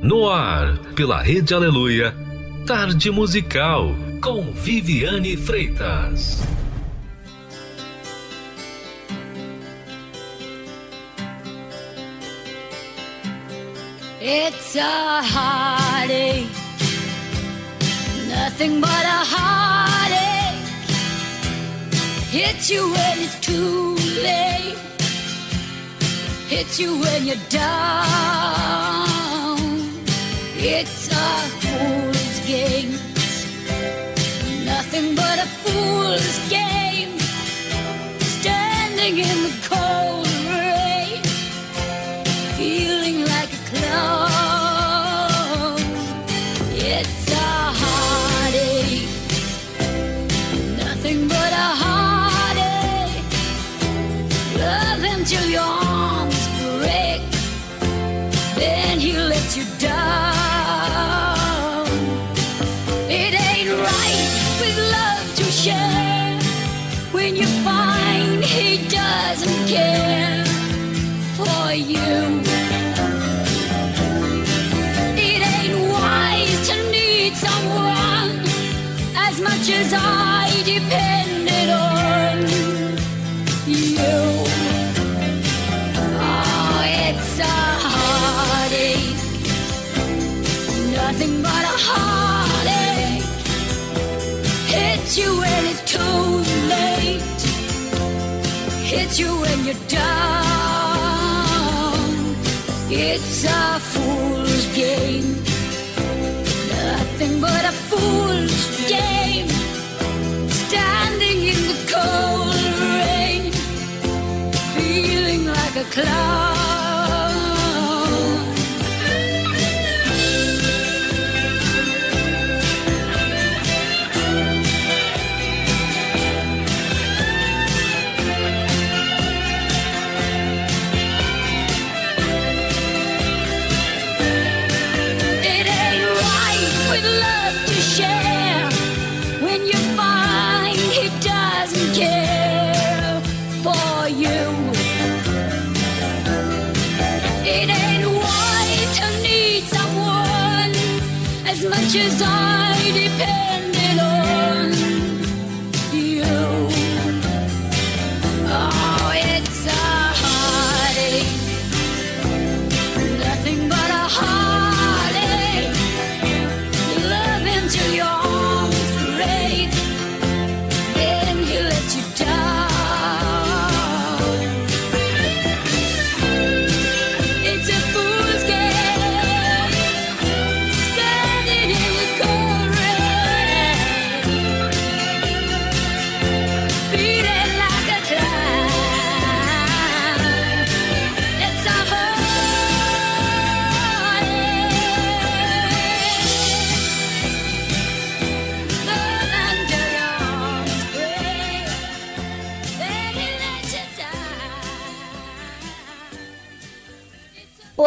No ar, pela Rede Aleluia, Tarde Musical, com Viviane Freitas. It's a heartache, nothing but a heartache. Hits you when it's too late, hits you when you're down. It's a fool's game. Nothing but a fool's game. Standing in the cold rain, feeling like a clown. Care you when you're down. It's a fool's game, nothing but a fool's game. Standing in the cold rain feeling like a clown.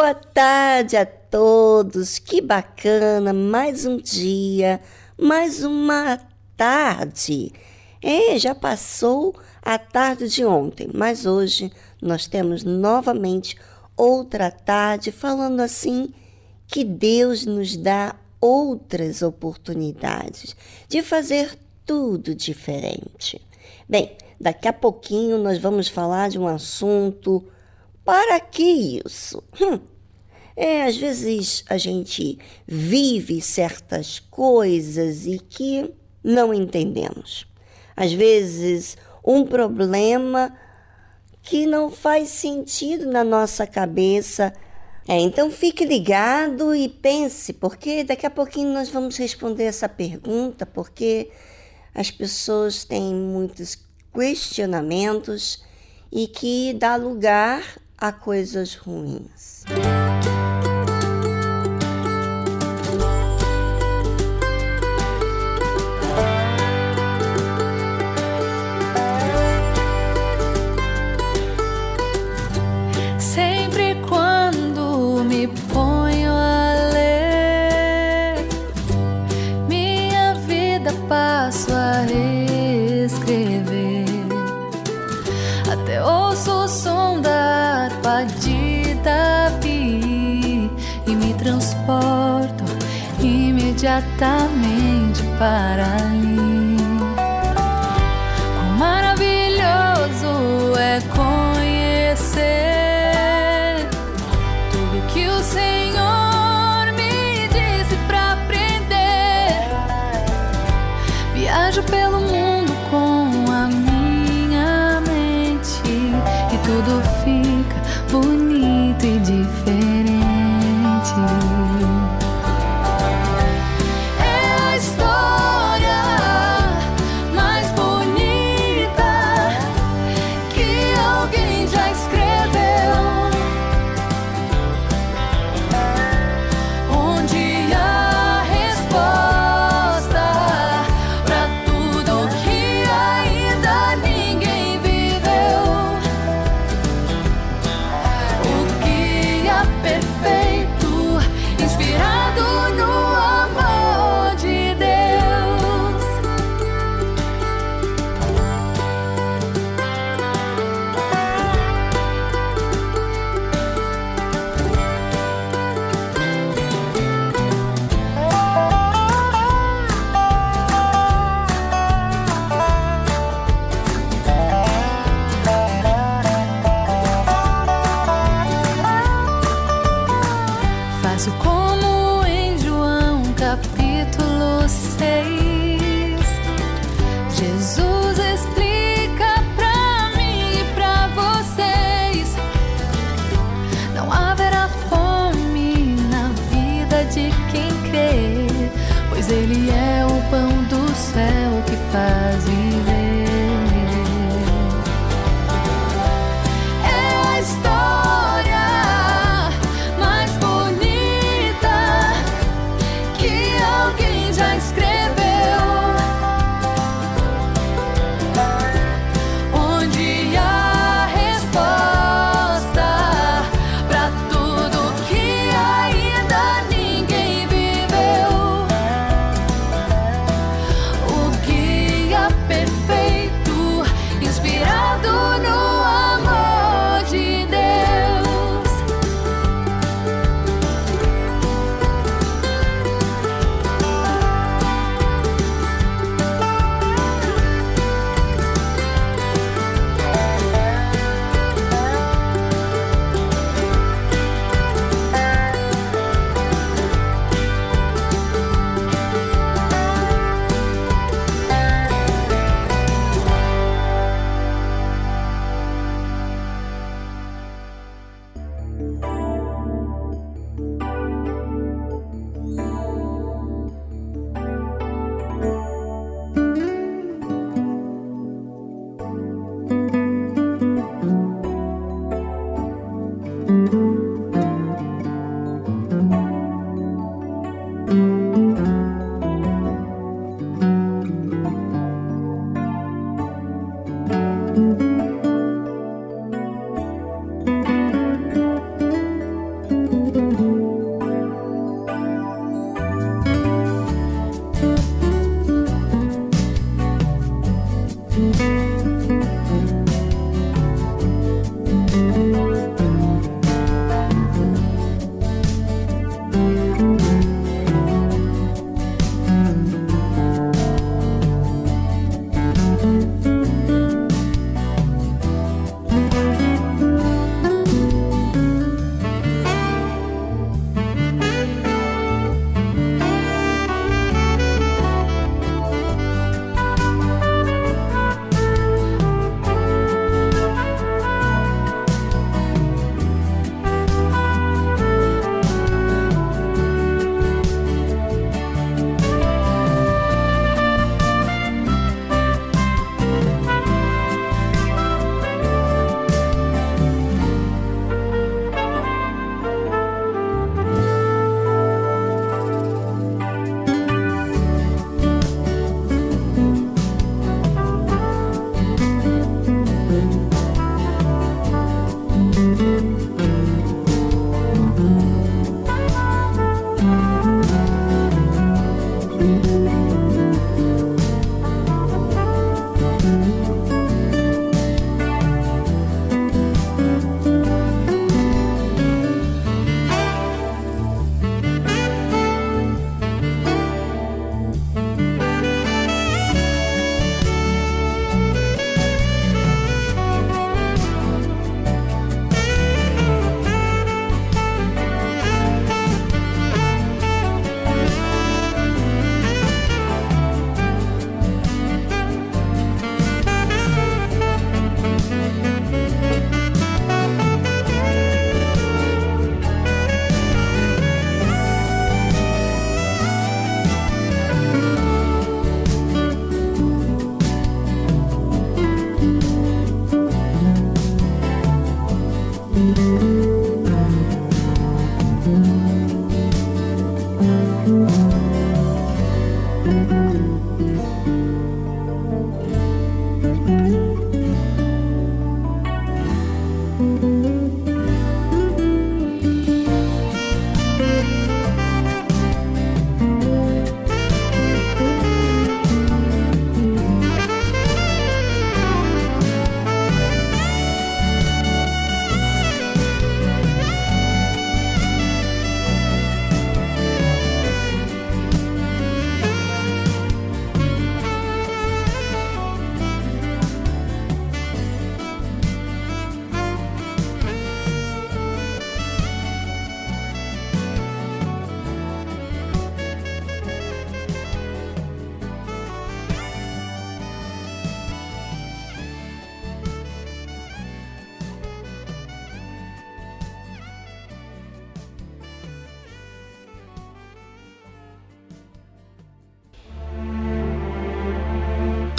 Boa tarde a todos, que bacana, mais um dia, mais uma tarde. É, já passou a tarde de ontem, mas hoje nós temos novamente outra tarde falando assim que Deus nos dá outras oportunidades de fazer tudo diferente. Bem, daqui a pouquinho nós vamos falar de um assunto para que isso? Hum. É, às vezes a gente vive certas coisas e que não entendemos. Às vezes um problema que não faz sentido na nossa cabeça. É, então fique ligado e pense, porque daqui a pouquinho nós vamos responder essa pergunta, porque as pessoas têm muitos questionamentos e que dá lugar a coisas ruins. Imediatamente para ali.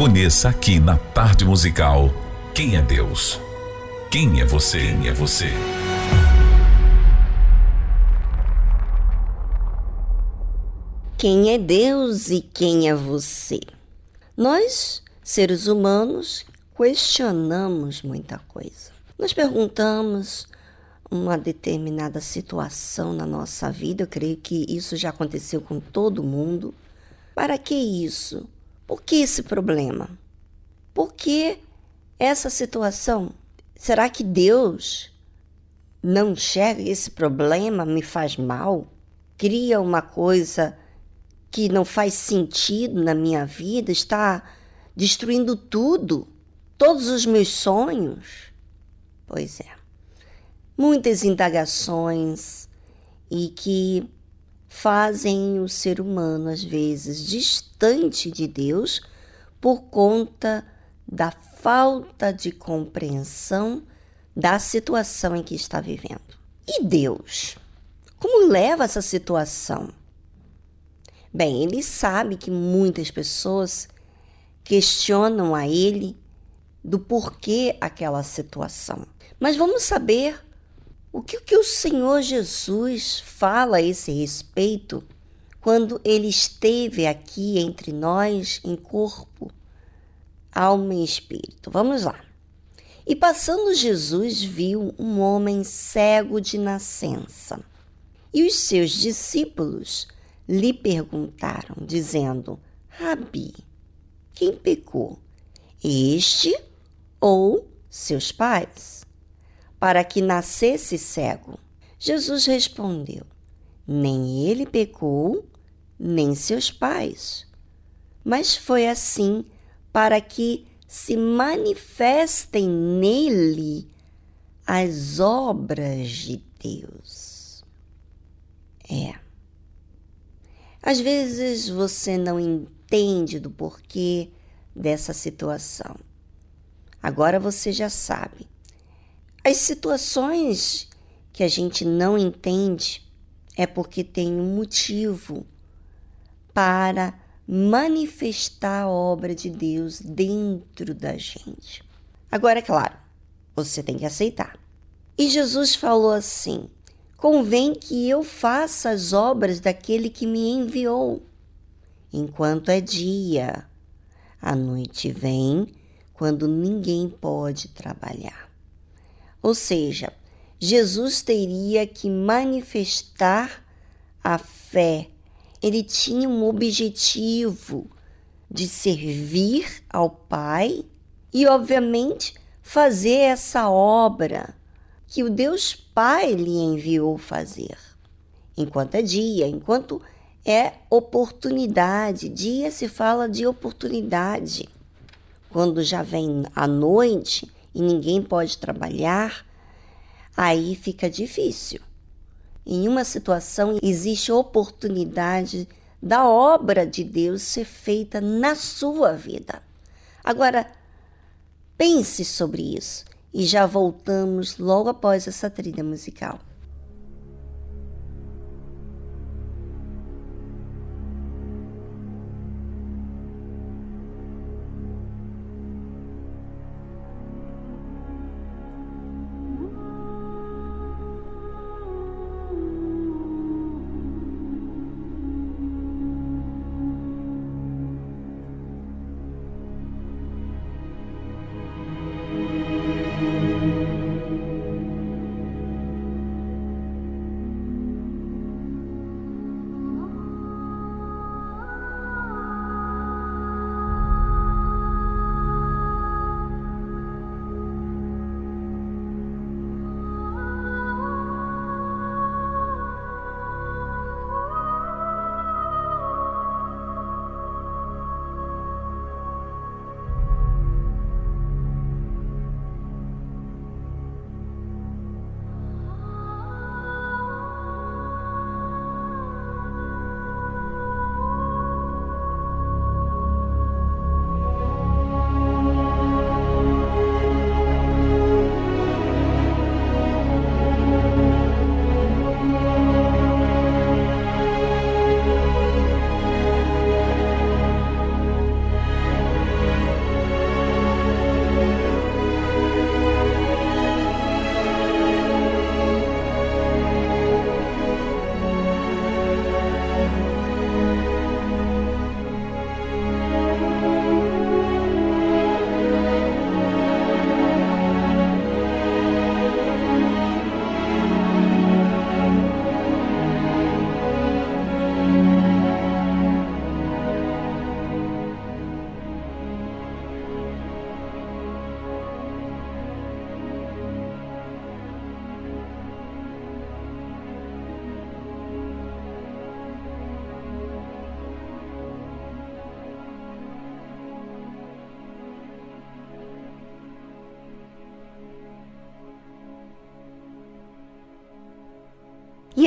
Conheça aqui na Tarde Musical quem é Deus. Quem é você? Quem é você? Quem é Deus e quem é você? Nós, seres humanos, questionamos muita coisa. Nós perguntamos uma determinada situação na nossa vida, eu creio que isso já aconteceu com todo mundo. Para que isso? Por que esse problema? Por que essa situação? Será que Deus não enxerga esse problema, me faz mal? Cria uma coisa que não faz sentido na minha vida, está destruindo tudo, todos os meus sonhos? Pois é. Muitas indagações e que fazem o ser humano, às vezes, distante de Deus por conta da falta de compreensão da situação em que está vivendo. E Deus? Como leva essa situação? Bem, ele sabe que muitas pessoas questionam a ele do porquê aquela situação. Mas vamos saber o que, que o Senhor Jesus fala a esse respeito quando ele esteve aqui entre nós em corpo, alma e espírito? Vamos lá. E passando Jesus viu um homem cego de nascença. E os seus discípulos lhe perguntaram, dizendo: Rabi, quem pecou? Este ou seus pais? Para que nascesse cego? Jesus respondeu: Nem ele pecou, nem seus pais. Mas foi assim para que se manifestem nele as obras de Deus. É. Às vezes você não entende do porquê dessa situação. Agora você já sabe. As situações que a gente não entende é porque tem um motivo para manifestar a obra de Deus dentro da gente. Agora, é claro, você tem que aceitar. E Jesus falou assim: convém que eu faça as obras daquele que me enviou, enquanto é dia. A noite vem quando ninguém pode trabalhar. Ou seja, Jesus teria que manifestar a fé. Ele tinha um objetivo de servir ao Pai e, obviamente, fazer essa obra que o Deus Pai lhe enviou fazer. Enquanto é dia, enquanto é oportunidade, dia se fala de oportunidade. Quando já vem a noite, e ninguém pode trabalhar, aí fica difícil. em uma situação existe oportunidade da obra de Deus ser feita na sua vida. Agora, pense sobre isso e já voltamos logo após essa trilha musical.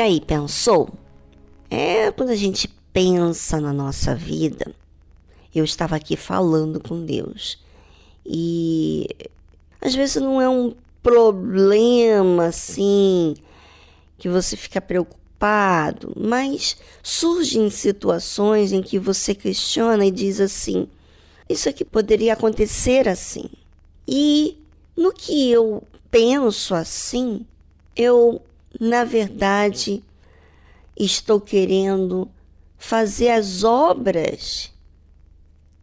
Aí, pensou? É quando a gente pensa na nossa vida. Eu estava aqui falando com Deus. E às vezes não é um problema assim que você fica preocupado, mas surgem situações em que você questiona e diz assim: isso aqui poderia acontecer assim. E no que eu penso assim, eu na verdade, estou querendo fazer as obras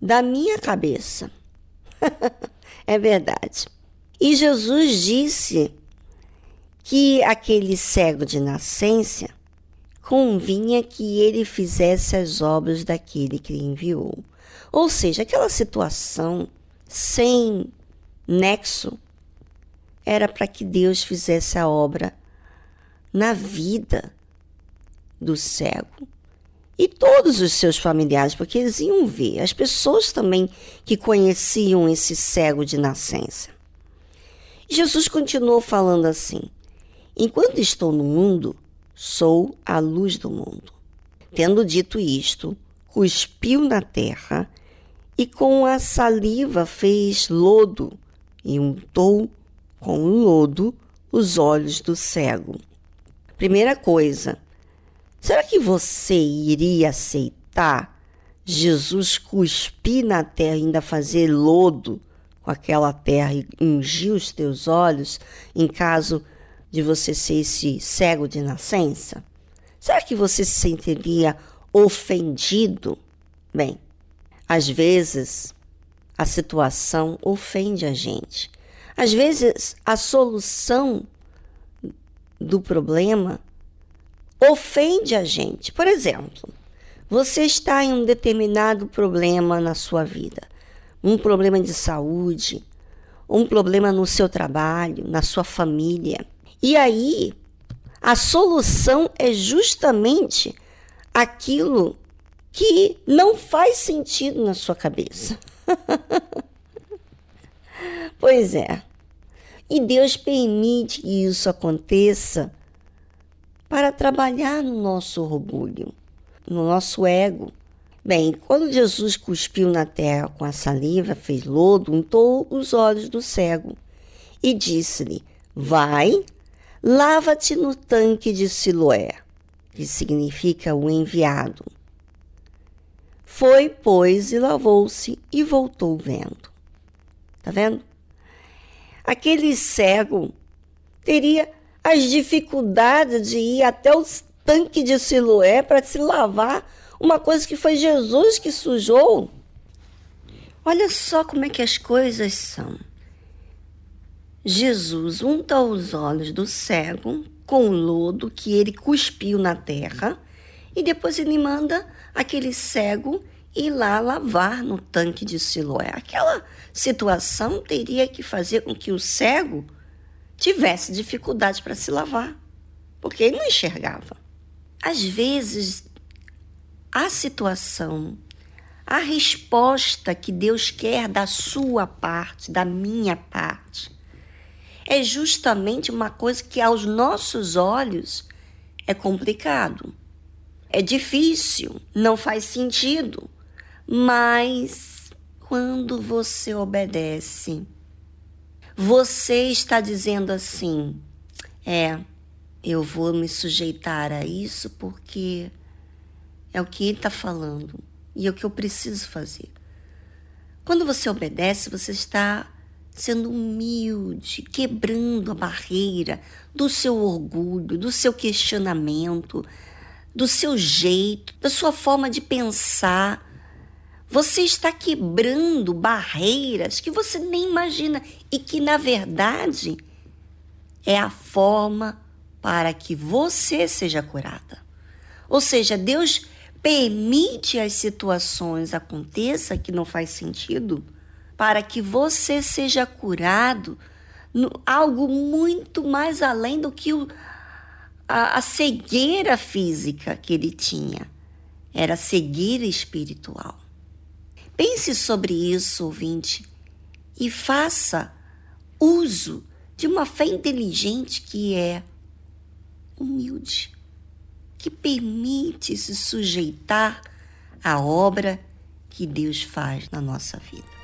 da minha cabeça. é verdade. E Jesus disse que aquele cego de nascença convinha que ele fizesse as obras daquele que lhe enviou. Ou seja, aquela situação sem nexo era para que Deus fizesse a obra na vida do cego e todos os seus familiares, porque eles iam ver, as pessoas também que conheciam esse cego de nascença. Jesus continuou falando assim: Enquanto estou no mundo, sou a luz do mundo. Tendo dito isto, cuspiu na terra e com a saliva fez lodo e untou com lodo os olhos do cego. Primeira coisa, será que você iria aceitar Jesus cuspir na terra e ainda fazer lodo com aquela terra e ungir os teus olhos em caso de você ser esse cego de nascença? Será que você se sentiria ofendido? Bem, às vezes a situação ofende a gente. Às vezes a solução do problema ofende a gente. Por exemplo, você está em um determinado problema na sua vida, um problema de saúde, um problema no seu trabalho, na sua família. E aí, a solução é justamente aquilo que não faz sentido na sua cabeça. pois é. E Deus permite que isso aconteça para trabalhar no nosso orgulho, no nosso ego. Bem, quando Jesus cuspiu na terra com a saliva, fez lodo, untou os olhos do cego e disse-lhe: Vai, lava-te no tanque de Siloé, que significa o enviado. Foi, pois, e lavou-se e voltou vendo. Tá vendo? Aquele cego teria as dificuldades de ir até o tanque de Siloé para se lavar, uma coisa que foi Jesus que sujou. Olha só como é que as coisas são. Jesus unta os olhos do cego com o lodo que ele cuspiu na terra e depois ele manda aquele cego ir lá lavar no tanque de Siloé. Aquela situação teria que fazer com que o cego tivesse dificuldade para se lavar, porque ele não enxergava. Às vezes, a situação, a resposta que Deus quer da sua parte, da minha parte, é justamente uma coisa que aos nossos olhos é complicado, é difícil, não faz sentido, mas quando você obedece, você está dizendo assim: é, eu vou me sujeitar a isso porque é o que ele está falando e é o que eu preciso fazer. Quando você obedece, você está sendo humilde, quebrando a barreira do seu orgulho, do seu questionamento, do seu jeito, da sua forma de pensar. Você está quebrando barreiras que você nem imagina e que, na verdade, é a forma para que você seja curada. Ou seja, Deus permite as situações aconteçam que não faz sentido para que você seja curado no, algo muito mais além do que o, a, a cegueira física que ele tinha. Era cegueira espiritual. Pense sobre isso, ouvinte, e faça uso de uma fé inteligente que é humilde, que permite se sujeitar à obra que Deus faz na nossa vida.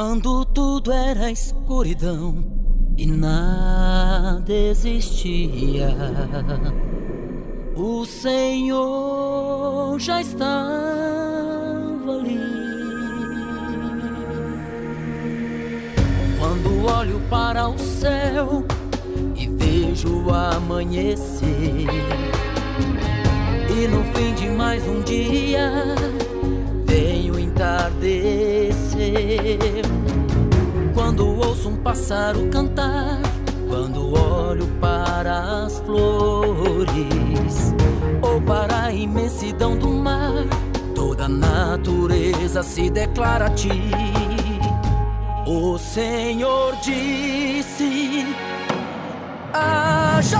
Quando tudo era escuridão e nada existia, o Senhor já estava ali. Quando olho para o céu e vejo amanhecer, e no fim de mais um dia um pássaro cantar quando olho para as flores ou para a imensidão do mar. Toda a natureza se declara a ti. O Senhor disse: Haja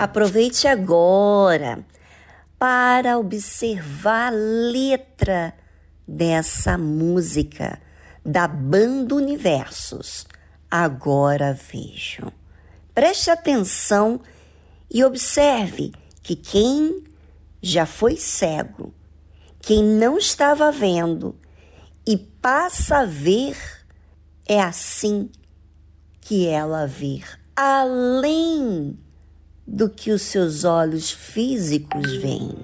Aproveite agora para observar a letra dessa música da Banda Universos. Agora vejo. Preste atenção e observe que quem já foi cego, quem não estava vendo e passa a ver, é assim que ela vir além do que os seus olhos físicos veem.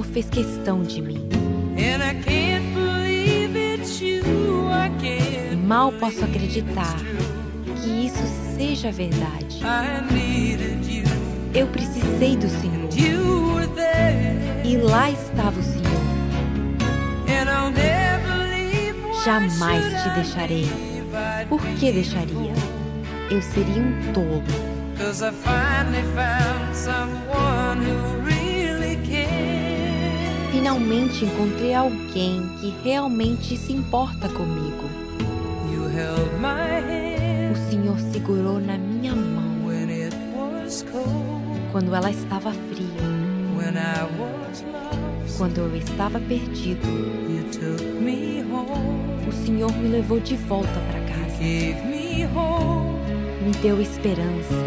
Senhor fez questão de mim. Mal posso acreditar que isso seja verdade. Eu precisei do Senhor. E lá estava o Senhor. Jamais te deixarei. Por que deixaria? Eu seria um tolo. Finalmente encontrei alguém que realmente se importa comigo. O Senhor segurou na minha mão quando ela estava fria, quando eu estava perdido. O Senhor me levou de volta para casa, me deu esperança.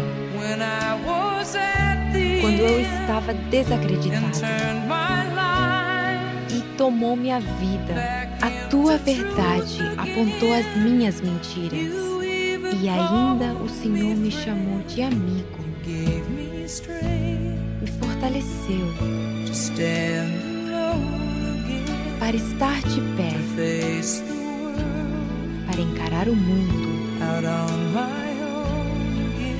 Quando eu estava desacreditado tomou minha vida. A tua verdade apontou as minhas mentiras. E ainda o Senhor me chamou de amigo. Me fortaleceu. Para estar de pé, para encarar o mundo.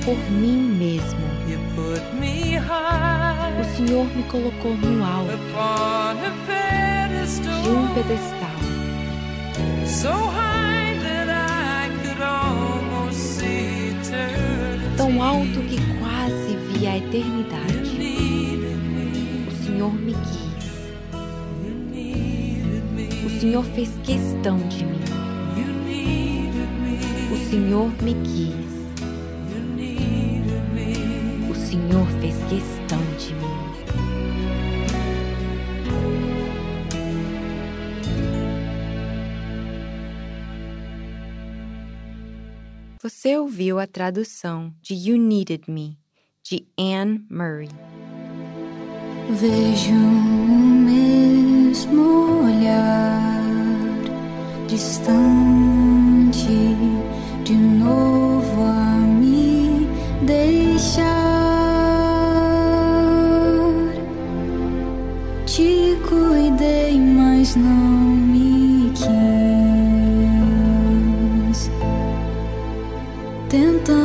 Por mim mesmo. O Senhor me colocou no alto de um pedestal. Tão alto que quase vi a eternidade. O Senhor me quis. O Senhor fez questão de mim. O Senhor me quis. O Senhor fez questão Você ouviu a tradução de You Needed Me, de Anne Murray. Vejo o mesmo olhar distante de novo a me deixar. Te cuidei, mas não intentar.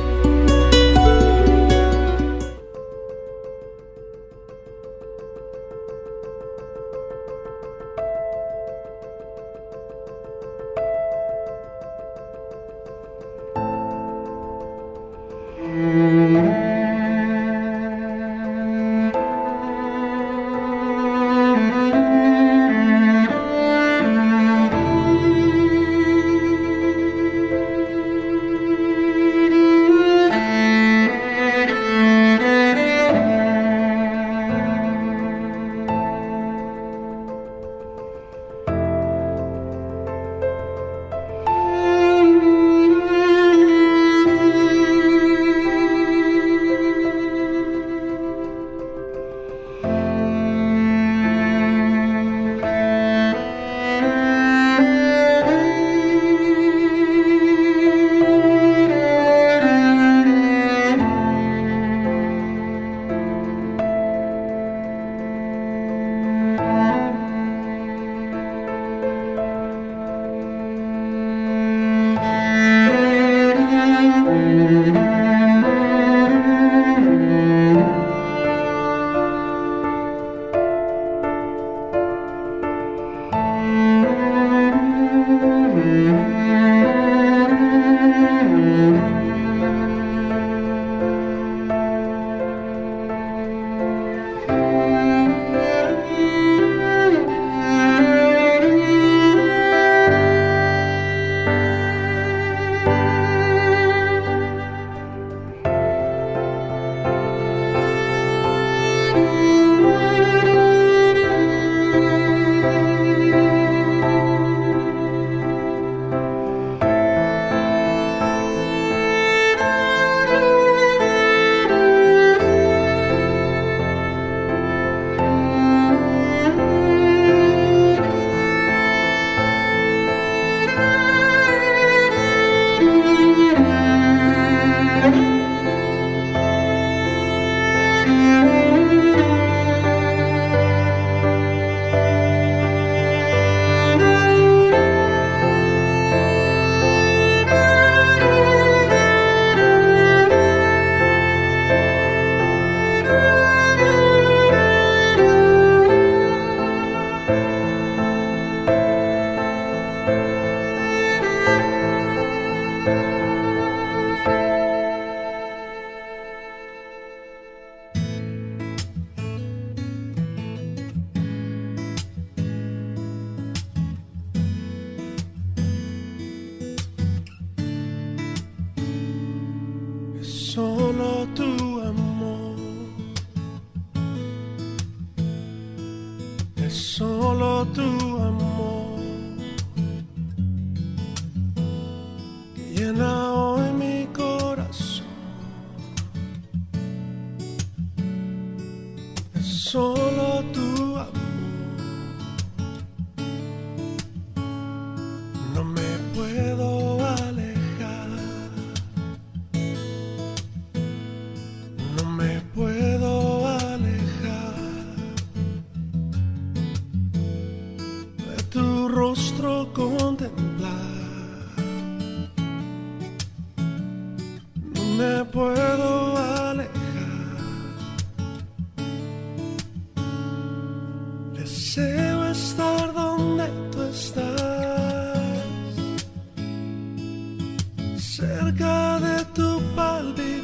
de tu palpitar.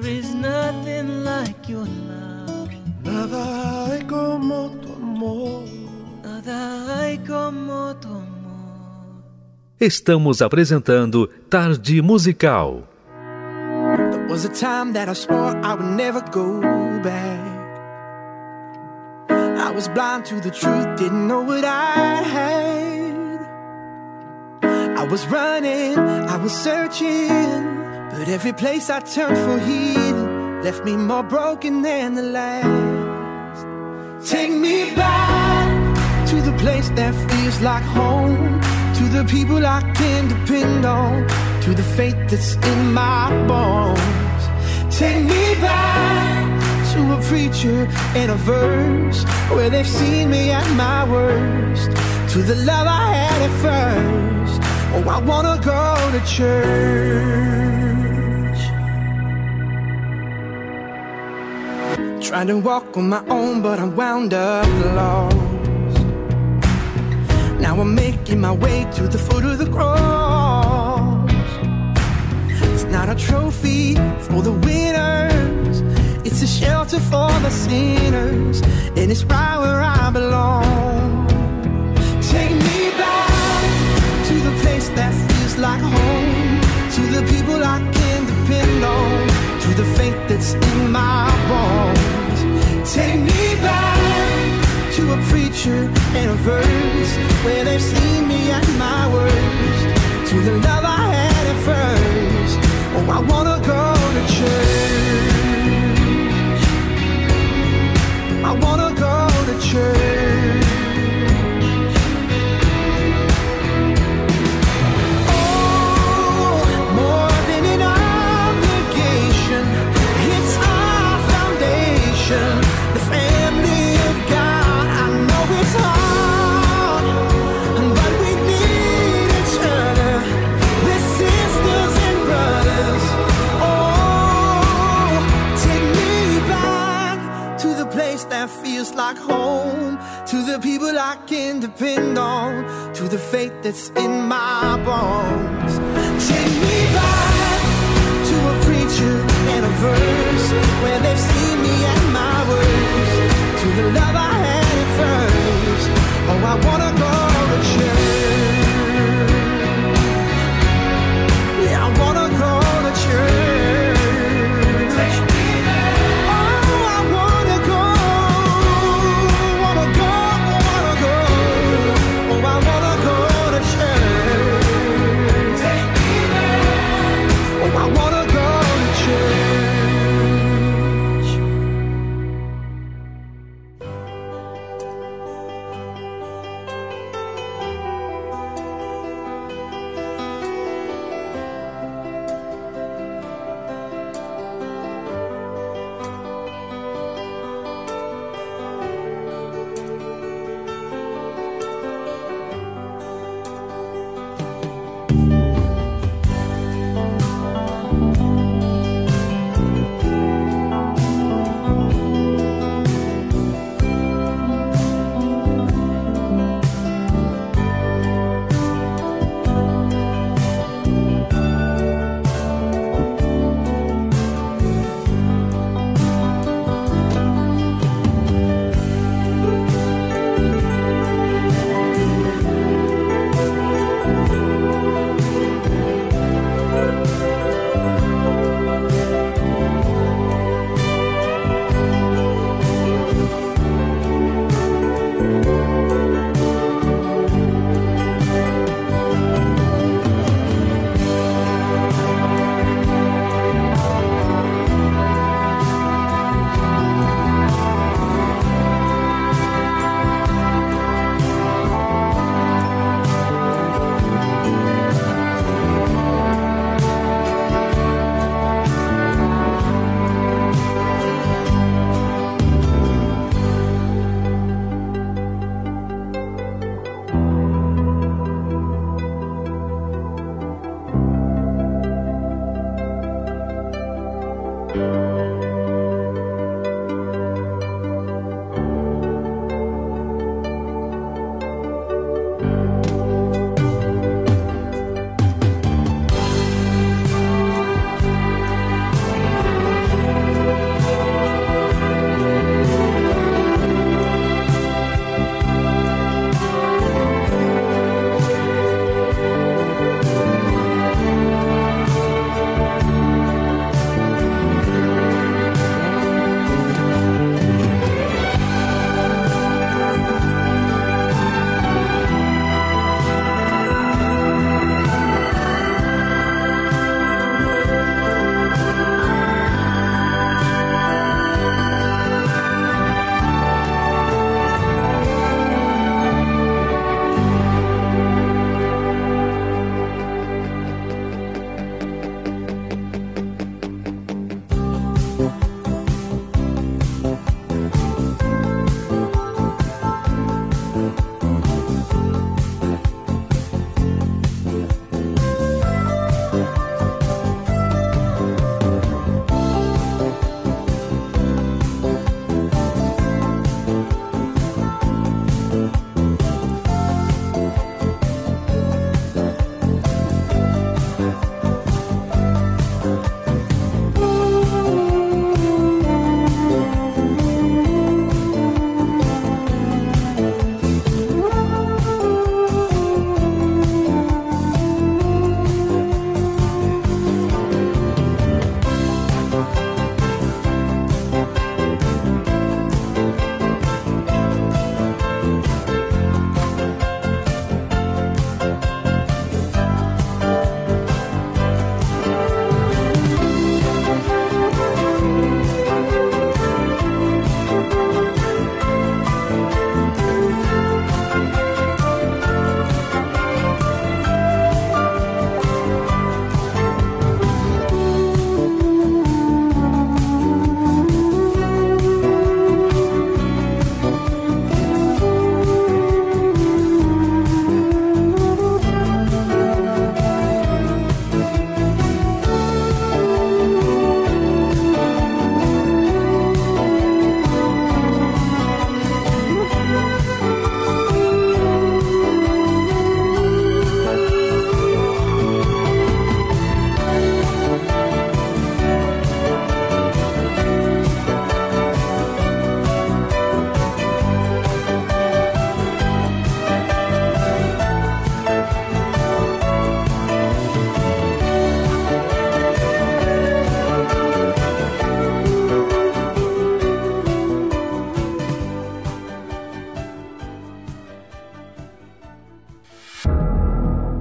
There is nothing like your love. nada hay como tu amor. Nada hay como tu amor. Estamos apresentando Tarde Musical. There was a time that I swore I would never go back. I was blind to the truth, didn't know what I had. I was running, I was searching, but every place I turned for healing left me more broken than the last. Take me back to the place that feels like home, to the people I can depend on, to the faith that's in my bones. Take me back to a preacher and a verse where they've seen me at my worst, to the love I had at first. Oh, I wanna go to church. Trying to walk on my own, but I'm wound up lost. Now I'm making my way to the foot of the cross. It's not a trophy for the winners, it's a shelter for the sinners, and it's right where I belong. Take me back to the place that feels like home, to the people I can depend on, to the faith that's in my bones. Take me back to a preacher and a verse they've seen me at my worst, to the love I had at first. Oh, I wanna go to church. I wanna go to church. Feels like home, to the people I can depend on, to the faith that's in my bones. Take me back to a preacher and a verse where they've seen me at my worst, to the love I had at first. Oh, I wanna go to church. Yeah, I wanna go to church.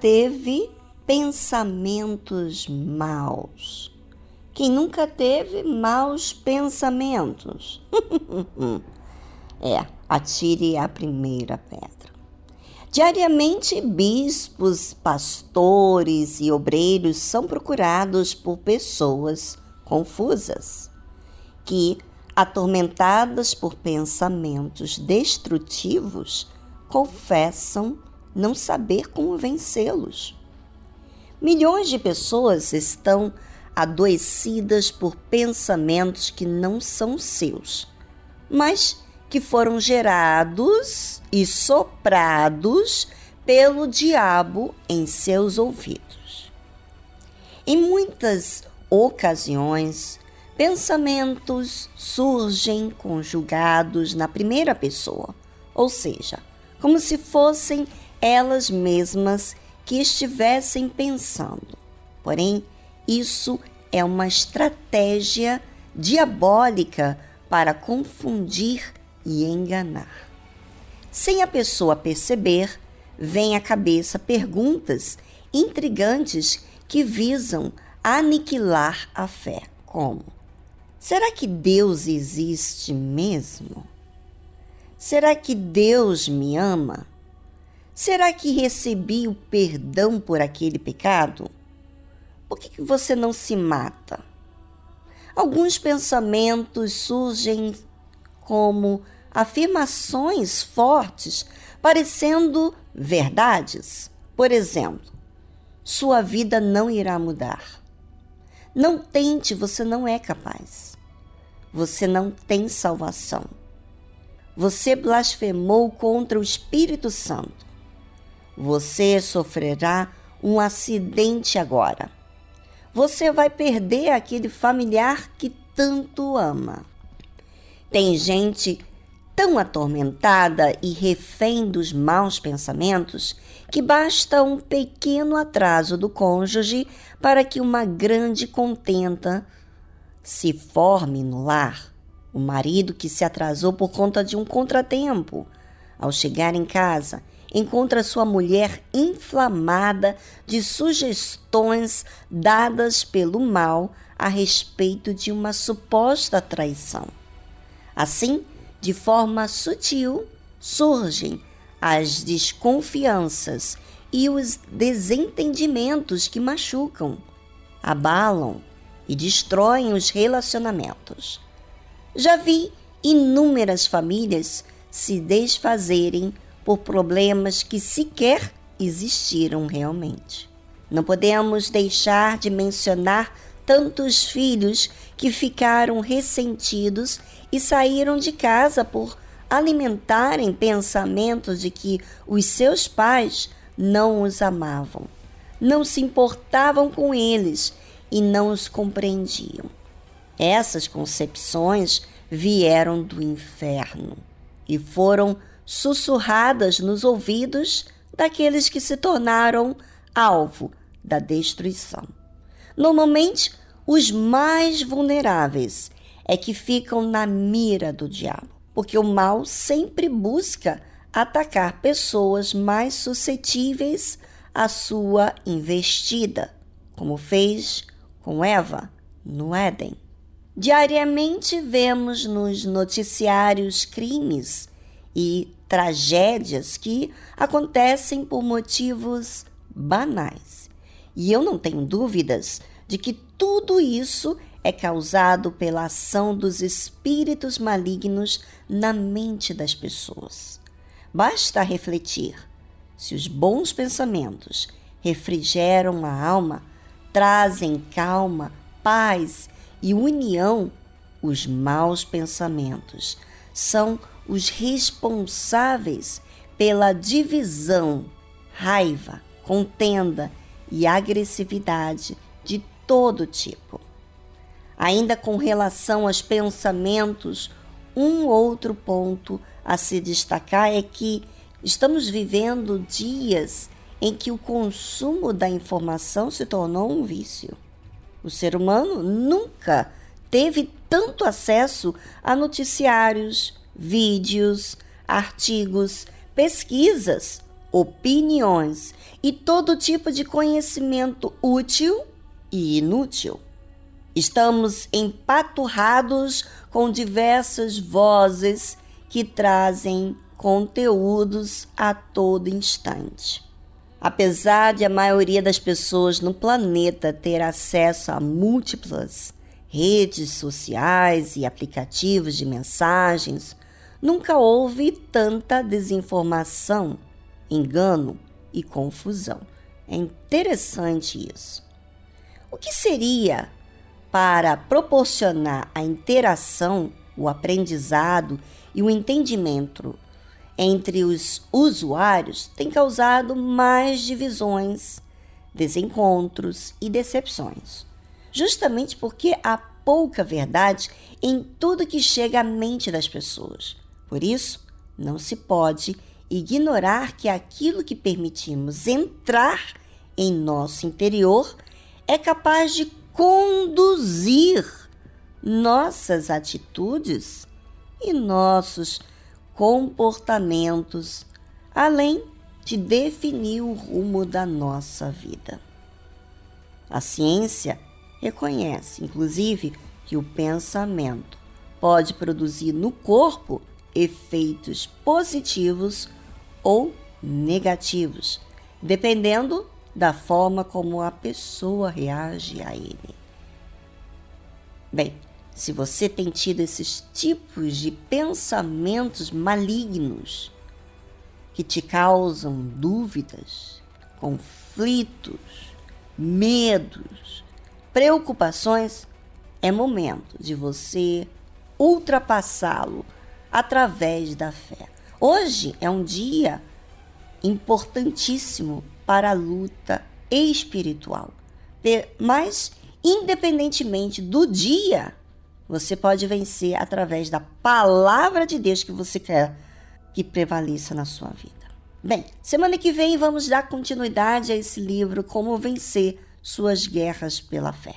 Teve pensamentos maus. Quem nunca teve maus pensamentos? é, atire a primeira pedra. Diariamente, bispos, pastores e obreiros são procurados por pessoas confusas que, atormentadas por pensamentos destrutivos, confessam não saber como vencê-los. Milhões de pessoas estão adoecidas por pensamentos que não são seus, mas que foram gerados e soprados pelo diabo em seus ouvidos. Em muitas ocasiões, pensamentos surgem conjugados na primeira pessoa, ou seja, como se fossem elas mesmas que estivessem pensando. Porém, isso é uma estratégia diabólica para confundir e enganar. Sem a pessoa perceber, vem à cabeça perguntas intrigantes que visam aniquilar a fé, como: será que Deus existe mesmo? Será que Deus me ama? Será que recebi o perdão por aquele pecado? Por que, você não se mata? Alguns pensamentos surgem como afirmações fortes, parecendo verdades. Por exemplo, sua vida não irá mudar. Não tente, você não é capaz. Você não tem salvação. Você blasfemou contra o Espírito Santo. Você sofrerá um acidente agora. Você vai perder aquele familiar que tanto ama. Tem gente tão atormentada e refém dos maus pensamentos que basta um pequeno atraso do cônjuge para que uma grande contenta se forme no lar. O marido que se atrasou por conta de um contratempo, ao chegar em casa, encontra sua mulher inflamada de sugestões dadas pelo mal a respeito de uma suposta traição. Assim, de forma sutil, surgem as desconfianças e os desentendimentos que machucam, abalam e destroem os relacionamentos. Já vi inúmeras famílias se desfazerem por problemas que sequer existiram realmente. Não podemos deixar de mencionar tantos filhos que ficaram ressentidos e saíram de casa por alimentarem pensamentos de que os seus pais não os amavam, não se importavam com eles e não os compreendiam. Essas concepções vieram do inferno e foram sussurradas nos ouvidos daqueles que se tornaram alvo da destruição. Normalmente, os mais vulneráveis é que ficam na mira do diabo, porque o mal sempre busca atacar pessoas mais suscetíveis à sua investida, como fez com Eva no Éden. Diariamente vemos nos noticiários crimes e tragédias que acontecem por motivos banais. E eu não tenho dúvidas de que tudo isso é causado pela ação dos espíritos malignos na mente das pessoas. Basta refletir. Se os bons pensamentos refrigeram a alma, trazem calma, paz e união, os maus pensamentos são os responsáveis pela divisão, raiva, contenda e agressividade de todo tipo. Ainda com relação aos pensamentos, um outro ponto a se destacar é que estamos vivendo dias em que o consumo da informação se tornou um vício. O ser humano nunca teve tanto acesso a noticiários, vídeos, artigos, pesquisas opiniões e todo tipo de conhecimento útil e inútil. Estamos empaturrados com diversas vozes que trazem conteúdos a todo instante. Apesar de a maioria das pessoas no planeta ter acesso a múltiplas redes sociais e aplicativos de mensagens, nunca houve tanta desinformação, engano e confusão. É interessante isso. O que seria para proporcionar a interação, o aprendizado e o entendimento entre os usuários tem causado mais divisões, desencontros e decepções, justamente porque há pouca verdade em tudo que chega à mente das pessoas. Por isso, não se pode ignorar que aquilo que permitimos entrar em nosso interior é capaz de conduzir nossas atitudes e nossos comportamentos, além de definir o rumo da nossa vida. A ciência reconhece, inclusive, que o pensamento pode produzir no corpo efeitos positivos ou negativos, dependendo da forma como a pessoa reage a ele. Bem, se você tem tido esses tipos de pensamentos malignos que te causam dúvidas, conflitos, medos, preocupações, é momento de você ultrapassá-lo através da fé. Hoje é um dia importantíssimo para a luta espiritual. Mas, independentemente do dia, você pode vencer através da palavra de Deus que você quer que prevaleça na sua vida. Bem, semana que vem vamos dar continuidade a esse livro Como Vencer Suas Guerras pela Fé.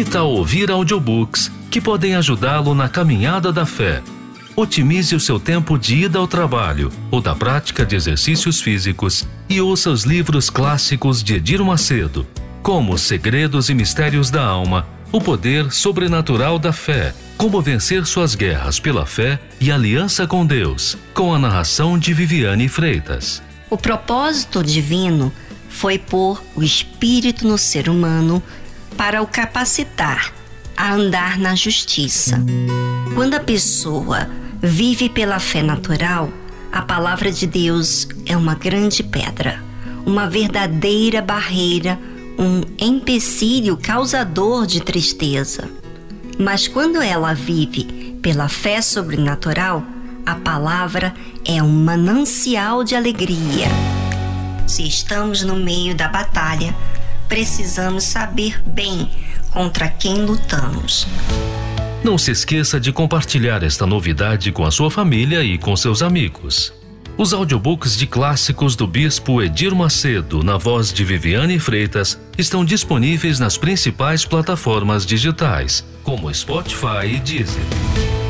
Que tal ouvir audiobooks que podem ajudá-lo na caminhada da fé? Otimize o seu tempo de ida ao trabalho ou da prática de exercícios físicos e ouça os livros clássicos de Edir Macedo, como Segredos e Mistérios da Alma, O Poder Sobrenatural da Fé, Como Vencer Suas Guerras pela Fé e Aliança com Deus, com a narração de Viviane Freitas. O propósito divino foi pôr o espírito no ser humano para o capacitar a andar na justiça. Quando a pessoa vive pela fé natural, a palavra de Deus é uma grande pedra, uma verdadeira barreira, um empecilho causador de tristeza. Mas quando ela vive pela fé sobrenatural, a palavra é um manancial de alegria. Se estamos no meio da batalha, precisamos saber bem contra quem lutamos. Não se esqueça de compartilhar esta novidade com a sua família e com seus amigos. Os audiobooks de clássicos do Bispo Edir Macedo, na voz de Viviane Freitas, estão disponíveis nas principais plataformas digitais, como Spotify e Deezer.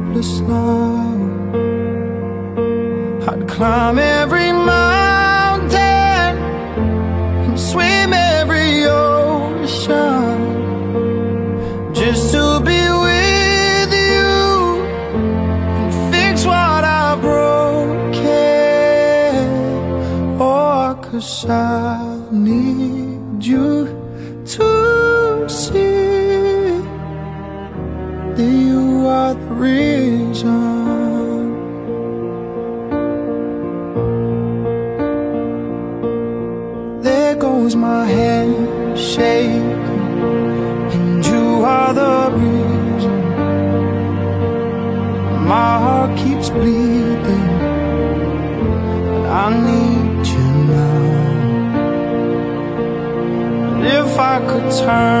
hopeless love I'd climb every mountain turn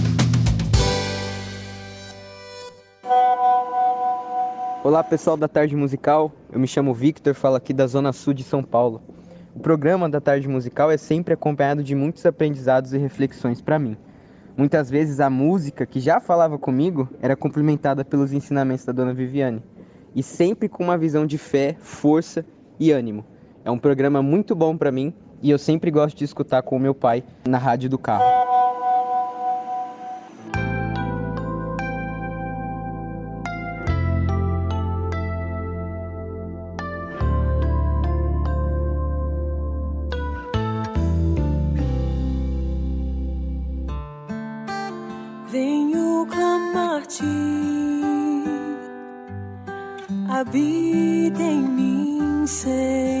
Olá pessoal da Tarde Musical, eu me chamo Victor, falo aqui da Zona Sul de São Paulo. O programa da Tarde Musical é sempre acompanhado de muitos aprendizados e reflexões para mim. Muitas vezes a música que já falava comigo era complementada pelos ensinamentos da Dona Viviane, e sempre com uma visão de fé, força e ânimo. É um programa muito bom para mim e eu sempre gosto de escutar com o meu pai na rádio do carro. Clamar-te, habita em mim, Senhor.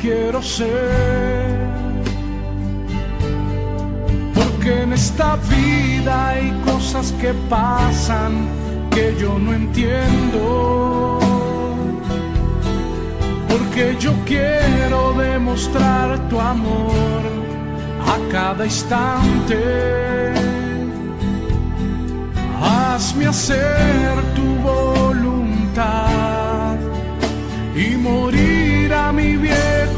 quiero ser. Porque en esta vida hay cosas que pasan que yo no entiendo. Porque yo quiero demostrar tu amor a cada instante. Hazme hacer tu voluntad y morir a mi viejo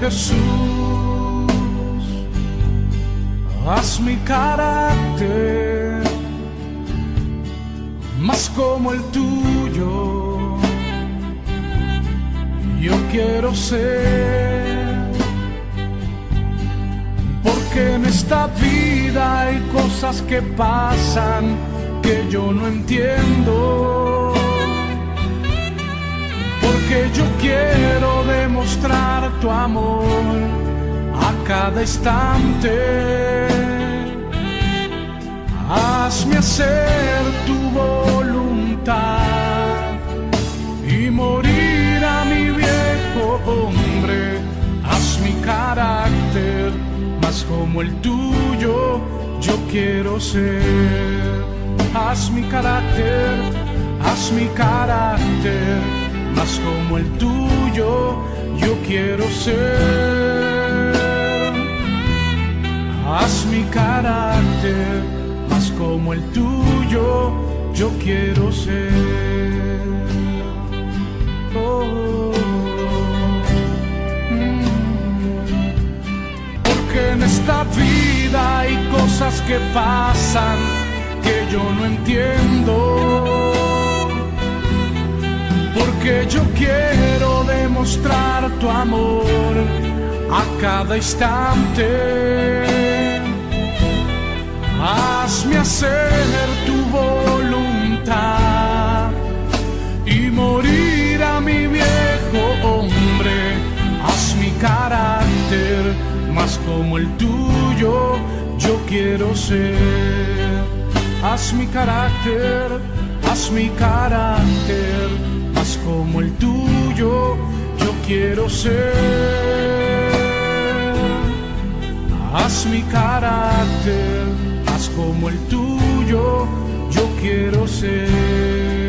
Jesús, haz mi carácter más como el tuyo. Yo quiero ser, porque en esta vida hay cosas que pasan que yo no entiendo porque yo quiero demostrar tu amor a cada instante. Hazme hacer tu voluntad y morir a mi viejo hombre. Haz mi carácter más como el tuyo, yo quiero ser. Haz mi carácter, haz mi carácter más como el tuyo, yo quiero ser. Haz mi carácter, más como el tuyo, yo quiero ser. Oh. Mm. Porque en esta vida hay cosas que pasan que yo no entiendo porque yo quiero demostrar tu amor a cada instante. hazme hacer tu voluntad y morir a mi viejo hombre. Haz mi carácter más como el tuyo, yo quiero ser. Haz mi carácter, haz mi carácter como el tuyo, yo quiero ser. Haz mi carácter, haz como el tuyo, yo quiero ser.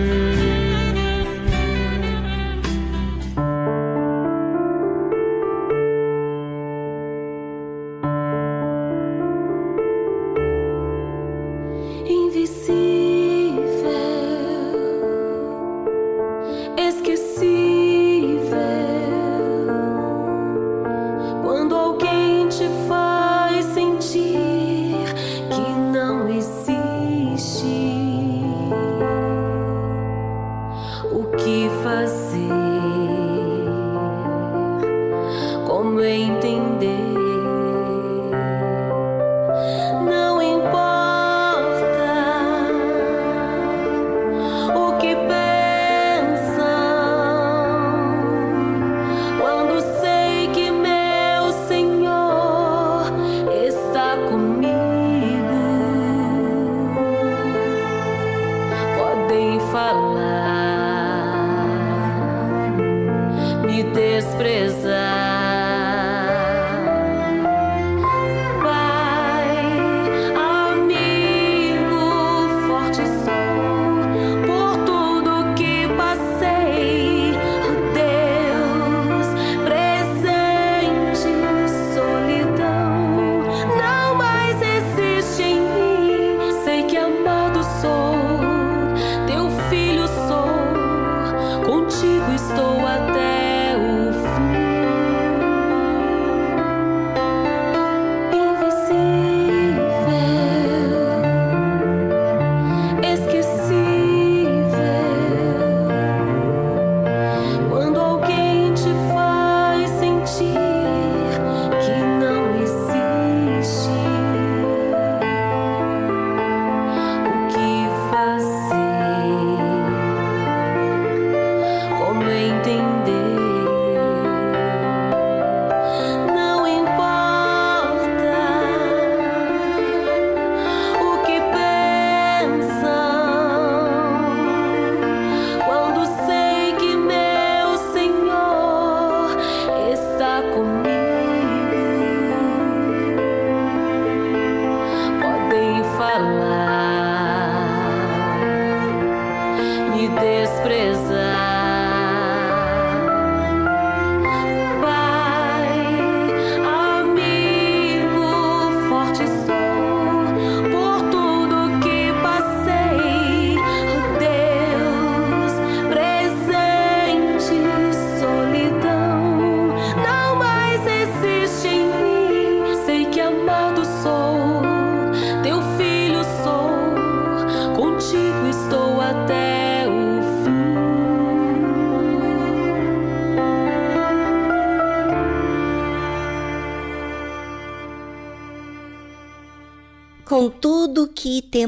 Me desprezar.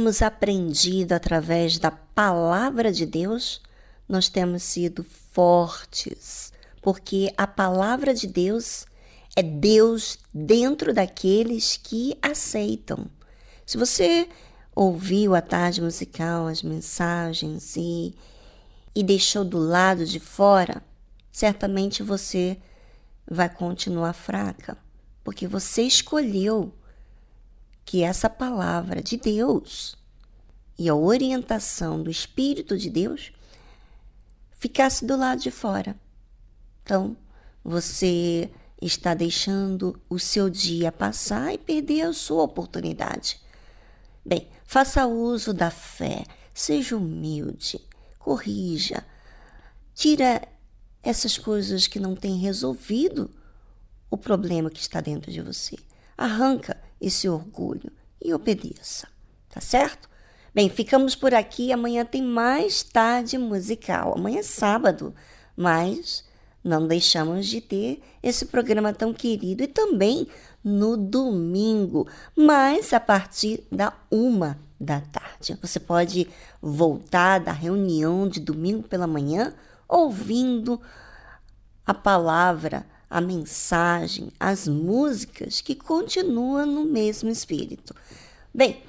Temos aprendido através da palavra de Deus, nós temos sido fortes, porque a palavra de Deus é Deus dentro daqueles que aceitam. Se você ouviu a tarde musical, as mensagens e, e deixou do lado de fora, certamente você vai continuar fraca, porque você escolheu que essa palavra de Deus e a orientação do Espírito de Deus ficasse do lado de fora. Então, você está deixando o seu dia passar e perder a sua oportunidade. Bem, faça uso da fé, seja humilde, corrija, tira essas coisas que não têm resolvido o problema que está dentro de você. Arranca esse orgulho e obedeça, tá certo? Bem, ficamos por aqui. Amanhã tem mais tarde musical. Amanhã é sábado, mas não deixamos de ter esse programa tão querido e também no domingo, mas a partir da uma da tarde. Você pode voltar da reunião de domingo pela manhã ouvindo a palavra, a mensagem, as músicas que continuam no mesmo espírito. Bem,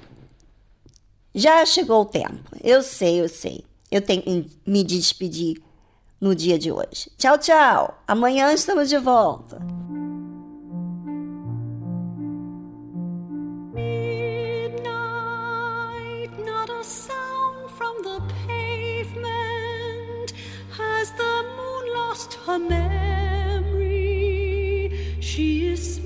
já chegou o tempo. Eu sei, eu sei. Eu tenho que me despedir no dia de hoje. Tchau, tchau. Amanhã estamos de volta. Not She is